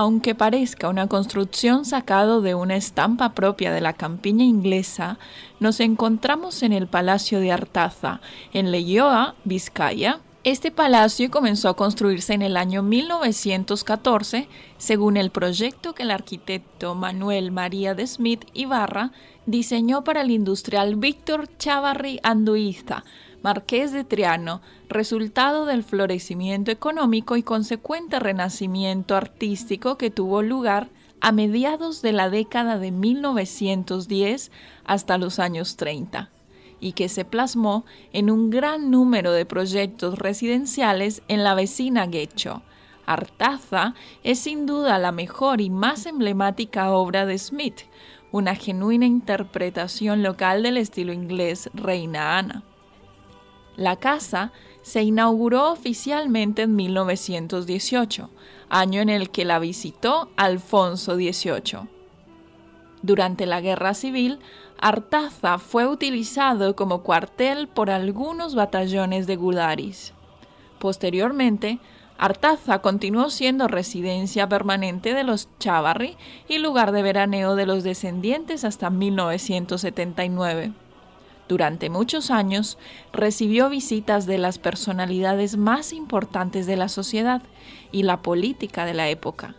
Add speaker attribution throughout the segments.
Speaker 1: Aunque parezca una construcción sacado de una estampa propia de la campiña inglesa, nos encontramos en el Palacio de Artaza, en Leyoa, Vizcaya, este palacio comenzó a construirse en el año 1914 según el proyecto que el arquitecto Manuel María de Smith Ibarra diseñó para el industrial Víctor Chavarri Anduiza, marqués de Triano, resultado del florecimiento económico y consecuente renacimiento artístico que tuvo lugar a mediados de la década de 1910 hasta los años 30 y que se plasmó en un gran número de proyectos residenciales en la vecina Guecho. Artaza es sin duda la mejor y más emblemática obra de Smith, una genuina interpretación local del estilo inglés Reina Ana. La casa se inauguró oficialmente en 1918, año en el que la visitó Alfonso XVIII. Durante la Guerra Civil, Artaza fue utilizado como cuartel por algunos batallones de Gudaris. Posteriormente, Artaza continuó siendo residencia permanente de los Chavarri y lugar de veraneo de los descendientes hasta 1979. Durante muchos años recibió visitas de las personalidades más importantes de la sociedad y la política de la época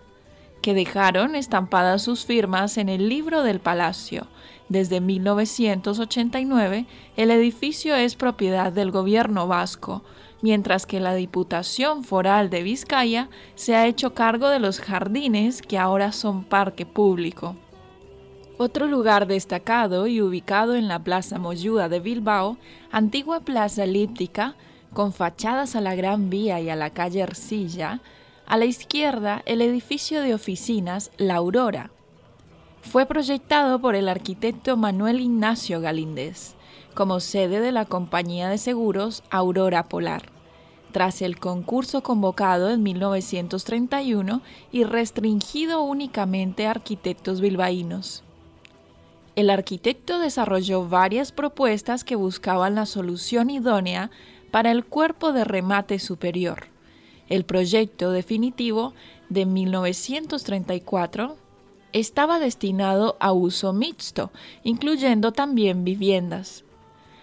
Speaker 1: que dejaron estampadas sus firmas en el libro del palacio. Desde 1989, el edificio es propiedad del gobierno vasco, mientras que la Diputación Foral de Vizcaya se ha hecho cargo de los jardines que ahora son parque público. Otro lugar destacado y ubicado en la Plaza Moyúa de Bilbao, antigua plaza elíptica, con fachadas a la Gran Vía y a la calle Ercilla, a la izquierda, el edificio de oficinas La Aurora. Fue proyectado por el arquitecto Manuel Ignacio Galíndez como sede de la compañía de seguros Aurora Polar, tras el concurso convocado en 1931 y restringido únicamente a arquitectos bilbaínos. El arquitecto desarrolló varias propuestas que buscaban la solución idónea para el cuerpo de remate superior el proyecto definitivo de 1934 estaba destinado a uso mixto, incluyendo también viviendas.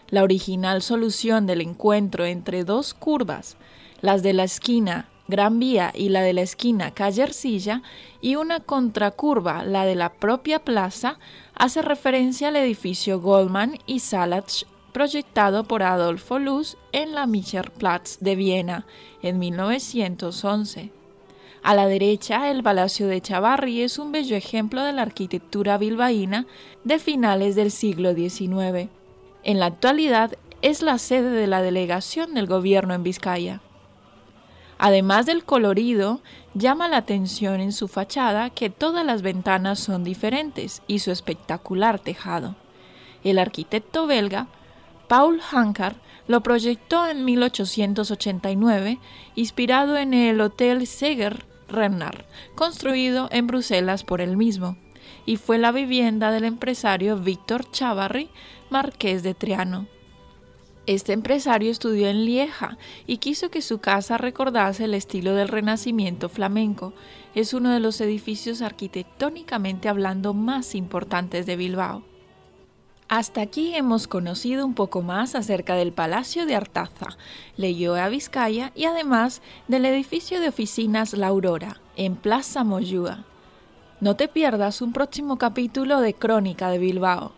Speaker 1: La original solución del encuentro entre dos curvas, las de la esquina Gran Vía y la de la esquina Calle Ercilla, y una contracurva, la de la propia plaza, hace referencia al edificio Goldman y Salach proyectado por Adolfo Luz en la Platz de Viena en 1911. A la derecha, el Palacio de Chavarri es un bello ejemplo de la arquitectura bilbaína de finales del siglo XIX. En la actualidad es la sede de la delegación del gobierno en Vizcaya. Además del colorido, llama la atención en su fachada que todas las ventanas son diferentes y su espectacular tejado. El arquitecto belga Paul Hankar lo proyectó en 1889, inspirado en el Hotel Seger Renard, construido en Bruselas por él mismo, y fue la vivienda del empresario Víctor Chavarri, marqués de Triano. Este empresario estudió en Lieja y quiso que su casa recordase el estilo del Renacimiento flamenco. Es uno de los edificios arquitectónicamente hablando más importantes de Bilbao. Hasta aquí hemos conocido un poco más acerca del Palacio de Artaza, a Vizcaya y además del edificio de oficinas La Aurora, en Plaza Moyúa. No te pierdas un próximo capítulo de Crónica de Bilbao.